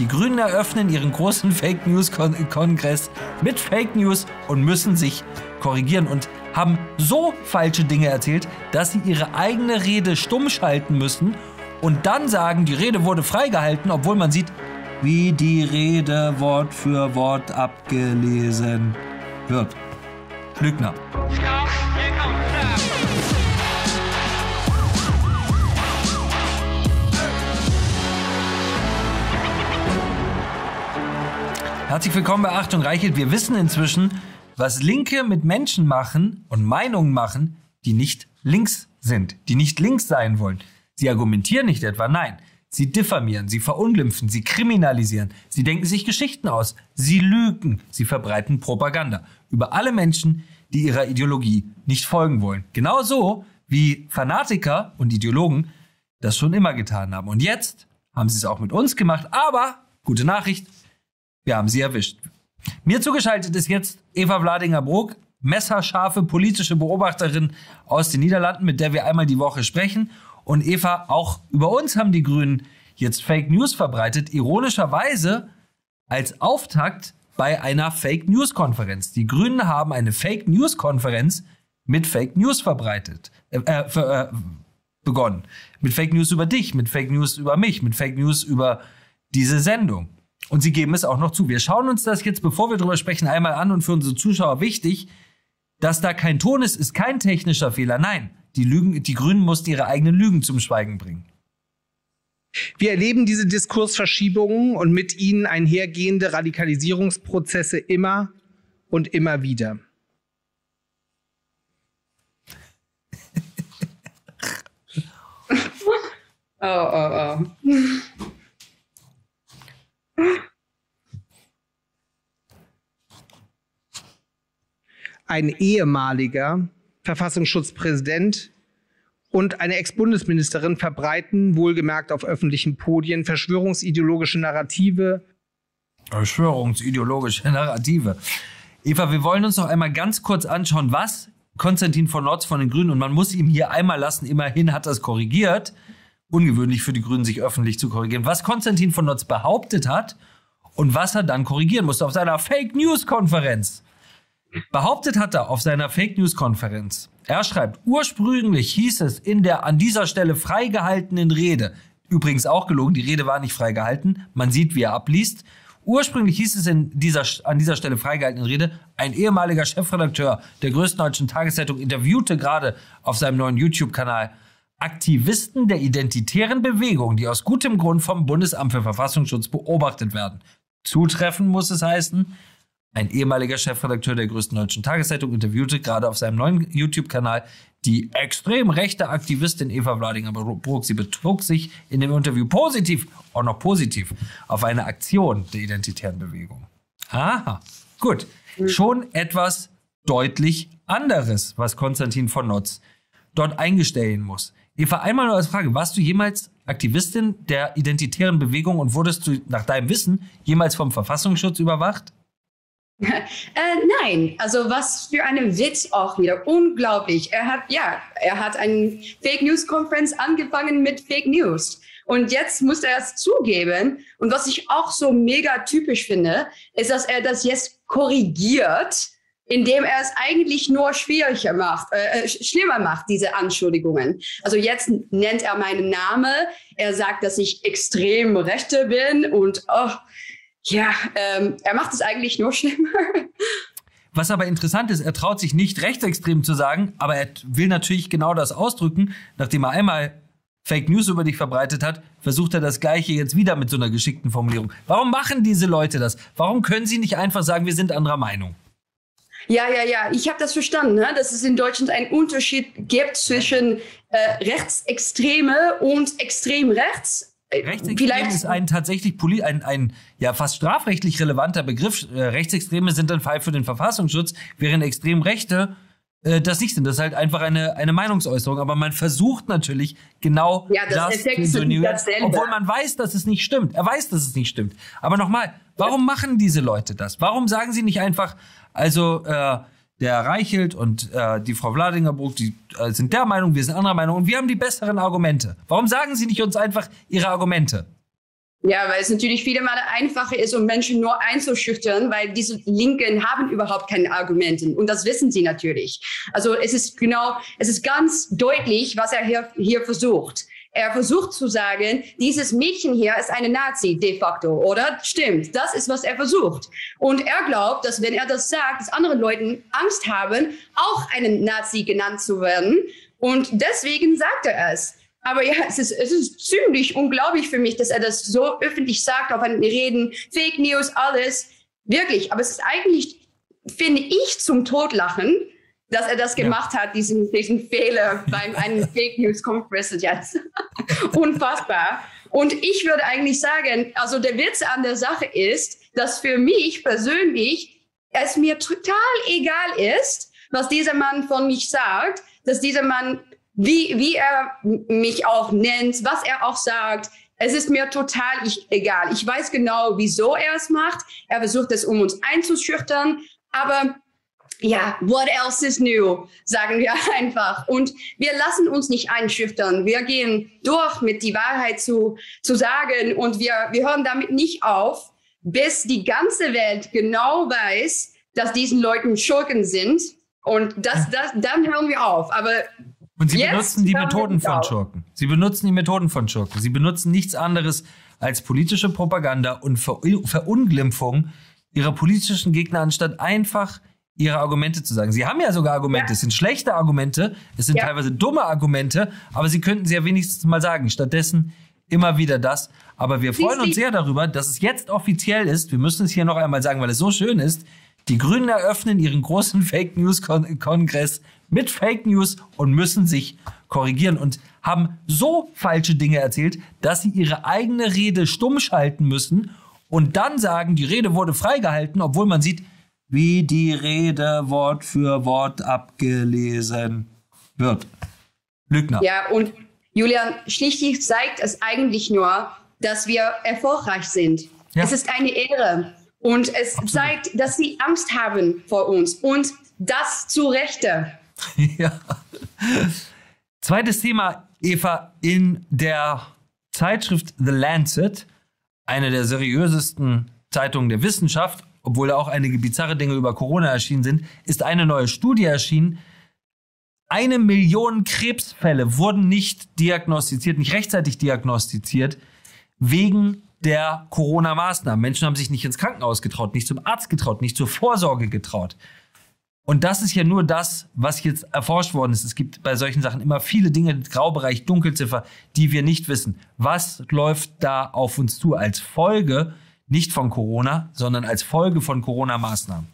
Die Grünen eröffnen ihren großen Fake News Kongress mit Fake News und müssen sich korrigieren und haben so falsche Dinge erzählt, dass sie ihre eigene Rede stumm schalten müssen und dann sagen, die Rede wurde freigehalten, obwohl man sieht, wie die Rede Wort für Wort abgelesen wird. Lügner. Herzlich willkommen bei Achtung Reichelt. Wir wissen inzwischen, was Linke mit Menschen machen und Meinungen machen, die nicht links sind, die nicht links sein wollen. Sie argumentieren nicht etwa, nein. Sie diffamieren, sie verunglimpfen, sie kriminalisieren, sie denken sich Geschichten aus, sie lügen, sie verbreiten Propaganda über alle Menschen, die ihrer Ideologie nicht folgen wollen. Genauso wie Fanatiker und Ideologen das schon immer getan haben. Und jetzt haben sie es auch mit uns gemacht, aber gute Nachricht, wir haben sie erwischt. Mir zugeschaltet ist jetzt Eva Vladinger-Bruck, messerscharfe politische Beobachterin aus den Niederlanden, mit der wir einmal die Woche sprechen. Und Eva, auch über uns haben die Grünen jetzt Fake News verbreitet, ironischerweise als Auftakt bei einer Fake News Konferenz. Die Grünen haben eine Fake News Konferenz mit Fake News verbreitet, äh, äh, begonnen. Mit Fake News über dich, mit Fake News über mich, mit Fake News über diese Sendung. Und sie geben es auch noch zu. Wir schauen uns das jetzt, bevor wir darüber sprechen, einmal an und für unsere Zuschauer wichtig, dass da kein Ton ist, ist kein technischer Fehler. Nein, die, Lügen, die Grünen mussten ihre eigenen Lügen zum Schweigen bringen. Wir erleben diese Diskursverschiebungen und mit ihnen einhergehende Radikalisierungsprozesse immer und immer wieder. oh, oh, oh. Ein ehemaliger Verfassungsschutzpräsident und eine Ex-Bundesministerin verbreiten, wohlgemerkt auf öffentlichen Podien, verschwörungsideologische Narrative. Verschwörungsideologische Narrative. Eva, wir wollen uns noch einmal ganz kurz anschauen, was Konstantin von Notz von den Grünen, und man muss ihm hier einmal lassen, immerhin hat das korrigiert, ungewöhnlich für die Grünen, sich öffentlich zu korrigieren, was Konstantin von Notz behauptet hat und was er dann korrigieren musste auf seiner Fake News Konferenz. Behauptet hat er auf seiner Fake News Konferenz. Er schreibt, ursprünglich hieß es in der an dieser Stelle freigehaltenen Rede, übrigens auch gelogen, die Rede war nicht freigehalten, man sieht, wie er abliest. Ursprünglich hieß es in dieser, an dieser Stelle freigehaltenen Rede, ein ehemaliger Chefredakteur der größten deutschen Tageszeitung interviewte gerade auf seinem neuen YouTube-Kanal Aktivisten der identitären Bewegung, die aus gutem Grund vom Bundesamt für Verfassungsschutz beobachtet werden. Zutreffen muss es heißen, ein ehemaliger Chefredakteur der größten deutschen Tageszeitung interviewte gerade auf seinem neuen YouTube-Kanal die extrem rechte Aktivistin Eva Vladinger-Bruck. Sie betrug sich in dem Interview positiv, auch noch positiv, auf eine Aktion der identitären Bewegung. Aha, gut. Schon etwas deutlich anderes, was Konstantin von Notz dort eingestellen muss. Eva, einmal nur als Frage, warst du jemals Aktivistin der identitären Bewegung und wurdest du nach deinem Wissen jemals vom Verfassungsschutz überwacht? äh, nein, also was für eine Witz auch wieder. Unglaublich. Er hat, ja, er hat eine Fake News Konferenz angefangen mit Fake News. Und jetzt muss er es zugeben. Und was ich auch so mega typisch finde, ist, dass er das jetzt korrigiert, indem er es eigentlich nur schwieriger macht, äh, äh schlimmer macht, diese Anschuldigungen. Also jetzt nennt er meinen Namen. Er sagt, dass ich extrem Rechte bin und oh, ja, ähm, er macht es eigentlich nur schlimmer. Was aber interessant ist, er traut sich nicht rechtsextrem zu sagen, aber er will natürlich genau das ausdrücken. Nachdem er einmal Fake News über dich verbreitet hat, versucht er das Gleiche jetzt wieder mit so einer geschickten Formulierung. Warum machen diese Leute das? Warum können sie nicht einfach sagen, wir sind anderer Meinung? Ja, ja, ja, ich habe das verstanden, ne? dass es in Deutschland einen Unterschied gibt zwischen äh, Rechtsextreme und extrem rechts. Äh, Rechtsextrem ist ein tatsächlich ein, ein ja fast strafrechtlich relevanter Begriff. Äh, Rechtsextreme sind ein Fall für den Verfassungsschutz, während Extremrechte äh, das nicht sind. Das ist halt einfach eine, eine Meinungsäußerung. Aber man versucht natürlich genau ja, das, das zu insinuieren, obwohl man weiß, dass es nicht stimmt. Er weiß, dass es nicht stimmt. Aber nochmal, warum machen diese Leute das? Warum sagen sie nicht einfach, also äh, der Reichelt und äh, die Frau Vladingerbruck, die äh, sind der Meinung, wir sind anderer Meinung und wir haben die besseren Argumente. Warum sagen Sie nicht uns einfach Ihre Argumente? Ja, weil es natürlich viele Male einfacher ist, um Menschen nur einzuschüchtern, weil diese Linken haben überhaupt keine Argumente. Und das wissen sie natürlich. Also es ist genau, es ist ganz deutlich, was er hier, hier versucht. Er versucht zu sagen, dieses Mädchen hier ist eine Nazi de facto, oder? Stimmt, das ist, was er versucht. Und er glaubt, dass wenn er das sagt, dass andere Leute Angst haben, auch einen Nazi genannt zu werden. Und deswegen sagt er es. Aber ja, es ist, es ist ziemlich unglaublich für mich, dass er das so öffentlich sagt auf einen Reden, Fake News, alles. Wirklich. Aber es ist eigentlich, finde ich, zum Totlachen, dass er das gemacht ja. hat, diesen, diesen Fehler beim einem Fake News Conference jetzt. Unfassbar. Und ich würde eigentlich sagen, also der Witz an der Sache ist, dass für mich persönlich es mir total egal ist, was dieser Mann von mich sagt, dass dieser Mann wie, wie er mich auch nennt, was er auch sagt. Es ist mir total ich, egal. Ich weiß genau, wieso er es macht. Er versucht es, um uns einzuschüchtern. Aber ja, what else is new, sagen wir einfach. Und wir lassen uns nicht einschüchtern. Wir gehen durch mit die Wahrheit zu, zu sagen und wir, wir hören damit nicht auf, bis die ganze Welt genau weiß, dass diesen Leuten Schurken sind. Und das, das, dann hören wir auf. Aber und sie benutzen die Methoden von Schurken. Sie benutzen die Methoden von Schurken. Sie benutzen nichts anderes als politische Propaganda und Ver Verunglimpfung ihrer politischen Gegner, anstatt einfach ihre Argumente zu sagen. Sie haben ja sogar Argumente. Ja. Es sind schlechte Argumente, es sind ja. teilweise dumme Argumente, aber sie könnten sie ja wenigstens mal sagen. Stattdessen immer wieder das. Aber wir freuen uns sehr darüber, dass es jetzt offiziell ist. Wir müssen es hier noch einmal sagen, weil es so schön ist. Die Grünen eröffnen ihren großen Fake News Kongress mit Fake News und müssen sich korrigieren und haben so falsche Dinge erzählt, dass sie ihre eigene Rede stumm schalten müssen und dann sagen, die Rede wurde freigehalten, obwohl man sieht, wie die Rede Wort für Wort abgelesen wird. Lügner. Ja, und Julian, schlichtlich zeigt es eigentlich nur, dass wir erfolgreich sind. Ja. Es ist eine Ehre. Und es Absolut. zeigt, dass sie Angst haben vor uns. Und das zu Rechte. ja. Zweites Thema, Eva, in der Zeitschrift The Lancet, eine der seriösesten Zeitungen der Wissenschaft, obwohl da auch einige bizarre Dinge über Corona erschienen sind, ist eine neue Studie erschienen. Eine Million Krebsfälle wurden nicht diagnostiziert, nicht rechtzeitig diagnostiziert, wegen der Corona-Maßnahmen. Menschen haben sich nicht ins Krankenhaus getraut, nicht zum Arzt getraut, nicht zur Vorsorge getraut. Und das ist ja nur das, was jetzt erforscht worden ist. Es gibt bei solchen Sachen immer viele Dinge, Graubereich, Dunkelziffer, die wir nicht wissen. Was läuft da auf uns zu als Folge, nicht von Corona, sondern als Folge von Corona-Maßnahmen?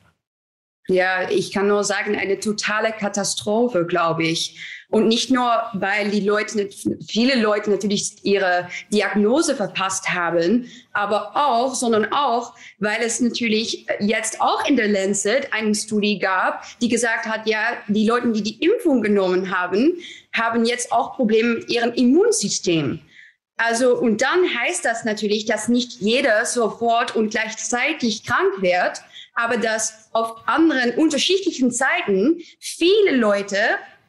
Ja, ich kann nur sagen, eine totale Katastrophe, glaube ich. Und nicht nur, weil die Leute, viele Leute natürlich ihre Diagnose verpasst haben, aber auch, sondern auch, weil es natürlich jetzt auch in der Lancet eine Studie gab, die gesagt hat, ja, die Leute, die die Impfung genommen haben, haben jetzt auch Probleme mit ihrem Immunsystem. Also, und dann heißt das natürlich, dass nicht jeder sofort und gleichzeitig krank wird, aber dass auf anderen unterschiedlichen Zeiten viele Leute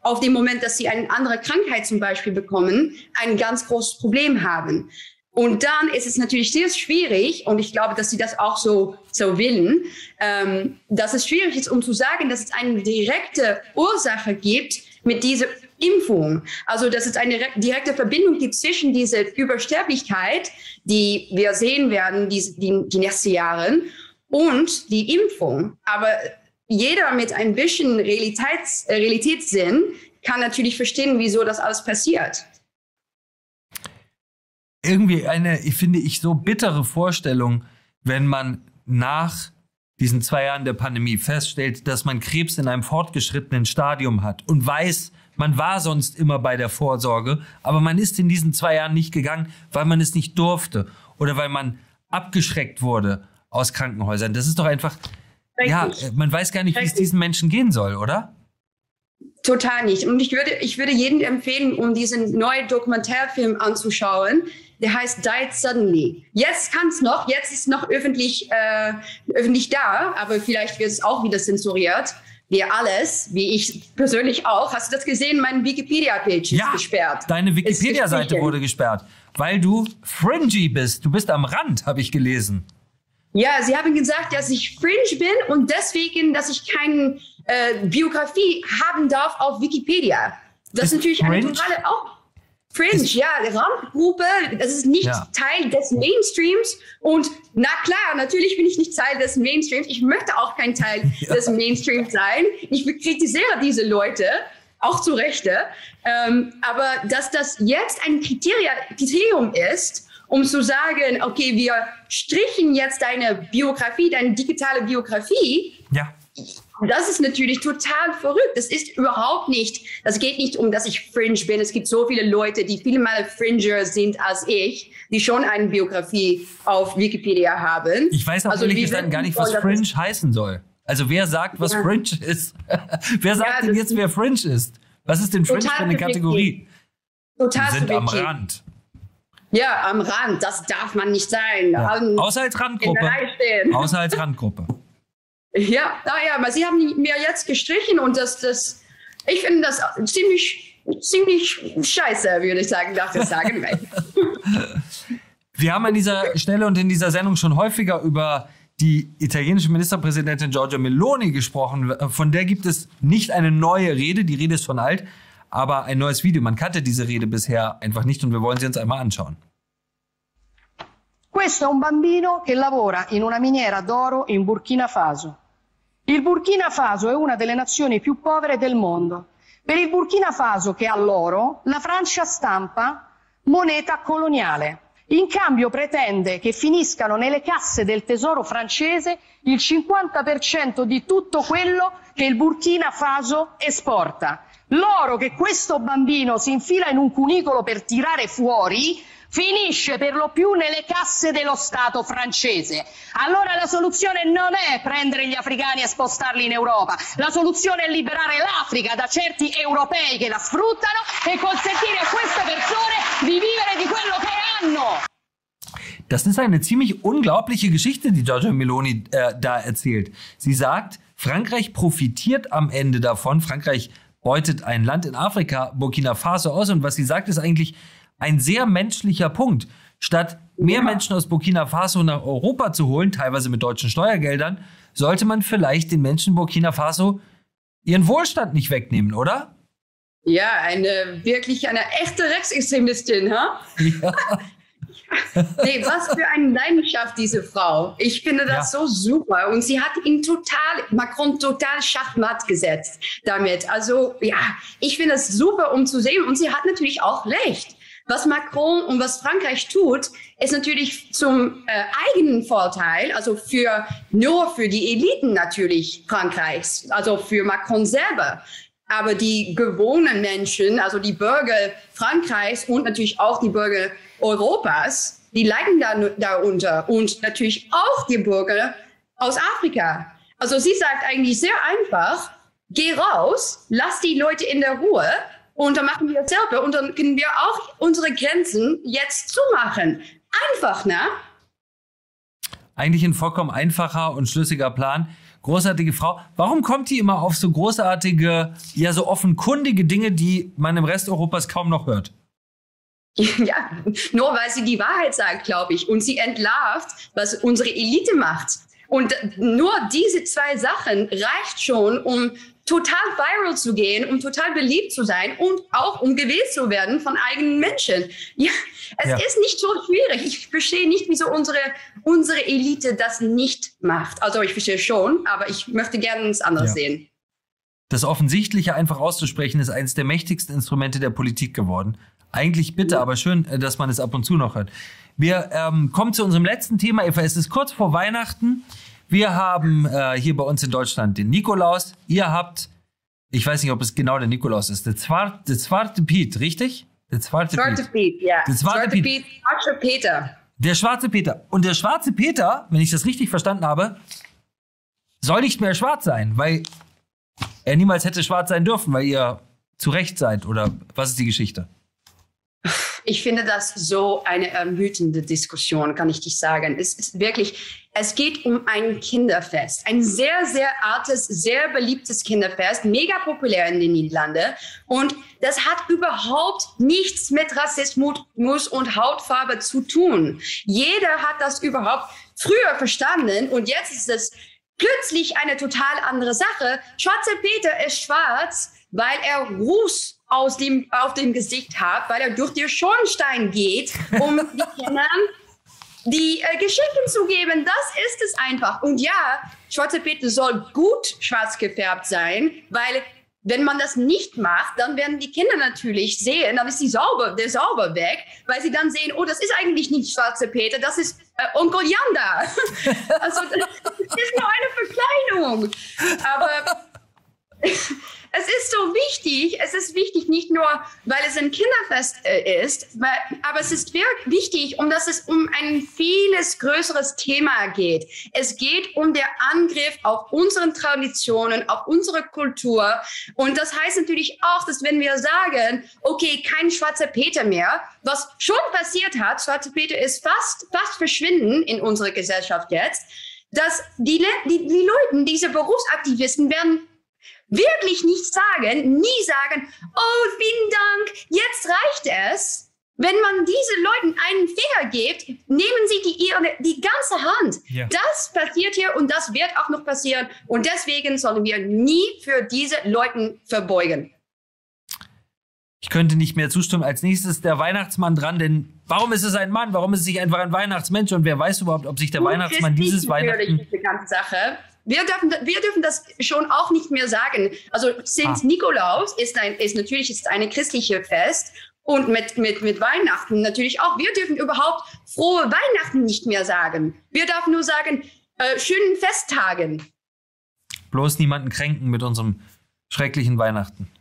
auf dem Moment, dass sie eine andere Krankheit zum Beispiel bekommen, ein ganz großes Problem haben. Und dann ist es natürlich sehr schwierig, und ich glaube, dass sie das auch so, so willen, ähm, dass es schwierig ist, um zu sagen, dass es eine direkte Ursache gibt mit dieser Impfung. Also, dass es eine direkte Verbindung gibt zwischen dieser Übersterblichkeit, die wir sehen werden, die, die, die nächsten Jahre, und die Impfung. Aber jeder mit ein bisschen Realitäts, äh, Realitätssinn kann natürlich verstehen, wieso das alles passiert. Irgendwie eine, ich finde ich, so bittere Vorstellung, wenn man nach diesen zwei Jahren der Pandemie feststellt, dass man Krebs in einem fortgeschrittenen Stadium hat und weiß, man war sonst immer bei der Vorsorge, aber man ist in diesen zwei Jahren nicht gegangen, weil man es nicht durfte oder weil man abgeschreckt wurde aus Krankenhäusern. Das ist doch einfach, Richtig. ja, man weiß gar nicht, wie es diesen Menschen gehen soll, oder? Total nicht. Und ich würde, ich würde jedem empfehlen, um diesen neuen Dokumentarfilm anzuschauen. Der heißt Died Suddenly. Jetzt kann es noch, jetzt ist noch öffentlich, äh, öffentlich da, aber vielleicht wird es auch wieder zensuriert. Wie alles, wie ich persönlich auch. Hast du das gesehen? Mein Wikipedia-Page ja, ist gesperrt. Deine Wikipedia-Seite wurde gesperrt. weil du fringy bist. Du bist am Rand, habe ich gelesen. Ja, sie haben gesagt, dass ich fringe bin und deswegen, dass ich keine äh, Biografie haben darf auf Wikipedia. Das ist, Ist natürlich eine Fringe? totale auch Fringe, Ist- ja, Randgruppe, das ist nicht Ja. Teil des Mainstreams. Und na klar, natürlich bin ich nicht Teil des Mainstreams. Ich möchte auch kein Teil des Mainstreams sein. Ich kritisiere diese Leute, auch zu Rechte. Ähm, aber dass das jetzt ein Kriteria, Kriterium ist, um zu sagen, okay, wir strichen jetzt deine Biografie, deine digitale Biografie, Ja. Das ist natürlich total verrückt. Das ist überhaupt nicht, das geht nicht um, dass ich fringe bin. Es gibt so viele Leute, die viel mal fringer sind als ich, die schon eine Biografie auf Wikipedia haben. Ich weiß auch Also, ehrlich gesagt gar nicht, was Fringe heißen soll. Also wer sagt, was Ja. Fringe ist? wer sagt Ja, denn jetzt, wer Fringe ist? Was ist denn Fringe für eine. Kategorie? total Wir sind am. Rand. Ja, am Rand. Das darf man nicht sein. Ja. Außer als Randgruppe. Außer als Randgruppe. Ja, naja, aber sie haben mir jetzt gestrichen und das, das, ich finde das ziemlich, ziemlich scheiße, würde ich sagen, darf ich sagen. Wir haben an dieser Stelle und in dieser Sendung schon häufiger über die italienische Ministerpräsidentin Giorgia Meloni gesprochen. Von der gibt es nicht eine neue Rede, die Rede ist schon alt, aber ein neues Video. Man kannte diese Rede bisher einfach nicht und wir wollen sie uns einmal anschauen. Questo è un bambino che lavora in una miniera d'oro in Burkina Faso. Il Burkina Faso è una delle nazioni più povere del mondo. Per il Burkina Faso che ha l'oro, la Francia stampa moneta coloniale. In cambio pretende che finiscano nelle casse del tesoro francese il 50% di tutto quello che il Burkina Faso esporta. L'oro che questo bambino si infila in un cunicolo per tirare fuori finisce per lo più nelle casse dello Stato francese. Allora la soluzione non è prendere gli africani e spostarli in Europa, la soluzione è liberare l'Africa da certi europei che la sfruttano e consentire a queste persone di vivere di quello che hanno. Das ist eine ziemlich unglaubliche Geschichte, die Giorgia Meloni äh, da erzählt. Sie sagt, Frankreich profitiert am Ende davon. Frankreich beutet ein Land in Afrika, Burkina Faso, aus. Und was sie sagt, ist eigentlich ein sehr menschlicher Punkt. Statt mehr Menschen aus Burkina Faso nach Europa zu holen, teilweise mit deutschen Steuergeldern, sollte man vielleicht den Menschen Burkina Faso ihren Wohlstand nicht wegnehmen, oder? Ja, eine wirklich eine echte Rechtsextremistin, ha? Ja. Nee, was für eine Leidenschaft, diese Frau. Ich finde das so super. Und sie hat ihn total, Macron total schachmatt gesetzt damit. Also, ja, ich finde es super, um zu sehen. Und sie hat natürlich auch recht. Was Macron und was Frankreich tut, ist natürlich zum äh, eigenen Vorteil, also für, nur für die Eliten natürlich Frankreichs, also für Macron selber. Aber die gewohnten Menschen, also die Bürger Frankreichs und natürlich auch die Bürger Europas, die leiden da, darunter und natürlich auch die Bürger aus Afrika. Also sie sagt eigentlich sehr einfach, geh raus, lass die Leute in der Ruhe und dann machen wir es selber und dann können wir auch unsere Grenzen jetzt zumachen. Einfach, ne? Eigentlich ein vollkommen einfacher und schlüssiger Plan. Großartige Frau. Warum kommt die immer auf so großartige, ja, so offenkundige Dinge, die man im Rest Europas kaum noch hört? Ja, nur weil sie die Wahrheit sagt, glaube ich. Und sie entlarvt, was unsere Elite macht. Und nur diese zwei Sachen reicht schon, um total viral zu gehen, um total beliebt zu sein und auch um gewählt zu werden von eigenen Menschen. Ja, es Ja. ist nicht so schwierig. Ich verstehe nicht, wieso unsere, unsere Elite das nicht macht. Also ich verstehe schon, aber ich möchte gerne es anders Ja. sehen. Das Offensichtliche einfach auszusprechen, ist eines der mächtigsten Instrumente der Politik geworden. Eigentlich bitte, aber schön, äh, dass man es ab und zu noch hört. Wir ähm, kommen zu unserem letzten Thema. Eva, es ist kurz vor Weihnachten. Wir haben äh, hier bei uns in Deutschland den Nikolaus. Ihr habt, ich weiß nicht, ob es genau der Nikolaus ist, der Zwarte, der Zwarte Piet, richtig? Der Zwarte Schwarze Piet. Piet, ja. Der Schwarze Piet. Piet, schwarze Peter. Der schwarze Peter. Und der schwarze Peter, wenn ich das richtig verstanden habe, soll nicht mehr schwarz sein, weil er niemals hätte schwarz sein dürfen, weil ihr zu Recht seid. Oder was ist die Geschichte? Ich finde das so eine ermüdende Diskussion, kann ich dich sagen. Es ist wirklich, es geht um ein Kinderfest. Ein sehr, sehr altes, sehr beliebtes Kinderfest, mega populär in den Niederlanden. Und das hat überhaupt nichts mit Rassismus und Hautfarbe zu tun. Jeder hat das überhaupt früher verstanden und jetzt ist es plötzlich eine total andere Sache. Schwarzer Peter ist schwarz, weil er Ruß aus dem, auf dem Gesicht hat, weil er durch den Schornstein geht, um die Kindern die äh, Geschichten zu geben. Das ist es einfach. Und ja, schwarze Peter soll gut schwarz gefärbt sein, weil wenn man das nicht macht, dann werden die Kinder natürlich sehen, dann ist die sauber, der sauber weg, weil sie dann sehen, oh, das ist eigentlich nicht schwarze Peter, das ist äh, Onkel Janda. also das ist nur eine Verkleidung. Aber es ist so wichtig, es ist wichtig nicht nur, weil es ein Kinderfest äh, ist, weil, aber es ist wichtig, um dass es um ein vieles größeres Thema geht. Es geht um den Angriff auf unsere Traditionen, auf unsere Kultur. Und das heißt natürlich auch, dass wenn wir sagen, okay, kein schwarzer Peter mehr, was schon passiert hat, schwarzer Peter ist fast, fast verschwinden in unserer Gesellschaft jetzt, dass die, die, die Leute, diese Berufsaktivisten werden wirklich nicht sagen, nie sagen, oh, vielen Dank, jetzt reicht es. Wenn man diesen Leuten einen Finger gibt, nehmen sie die, ihre, die ganze Hand. Ja. Das passiert hier und das wird auch noch passieren. Und deswegen sollen wir nie für diese Leute verbeugen. Ich könnte nicht mehr zustimmen. Als nächstes der Weihnachtsmann dran, denn warum ist es ein Mann? Warum ist es nicht einfach ein Weihnachtsmensch? Und wer weiß überhaupt, ob sich der Weihnachtsmann dieses Weihnachten. Diese ganze Sache. Wir dürfen, wir dürfen das schon auch nicht mehr sagen. Also St. Ah. Nikolaus ist, ein, ist natürlich ist eine christliche Fest und mit, mit, mit Weihnachten natürlich auch. Wir dürfen überhaupt frohe Weihnachten nicht mehr sagen. Wir dürfen nur sagen, äh, schönen Festtagen. Bloß niemanden kränken mit unserem schrecklichen Weihnachten.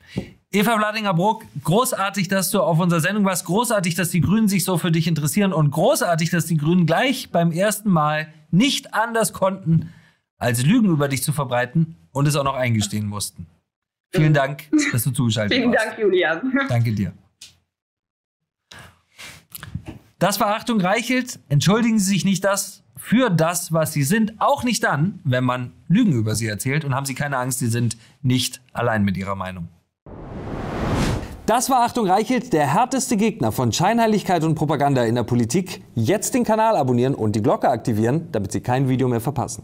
Eva Vladinger-Bruck, großartig, dass du auf unserer Sendung warst. Großartig, dass die Grünen sich so für dich interessieren. Und großartig, dass die Grünen gleich beim ersten Mal nicht anders konnten, als Lügen über dich zu verbreiten und es auch noch eingestehen mussten. Vielen Dank, dass du zugeschaltet Vielen warst. Vielen Dank, Julian. Danke dir. Das war Achtung Reichelt. Entschuldigen Sie sich nicht das für das, was Sie sind, auch nicht dann, wenn man Lügen über Sie erzählt und haben Sie keine Angst, Sie sind nicht allein mit Ihrer Meinung. Das war Achtung Reichelt, der härteste Gegner von Scheinheiligkeit und Propaganda in der Politik. Jetzt den Kanal abonnieren und die Glocke aktivieren, damit Sie kein Video mehr verpassen.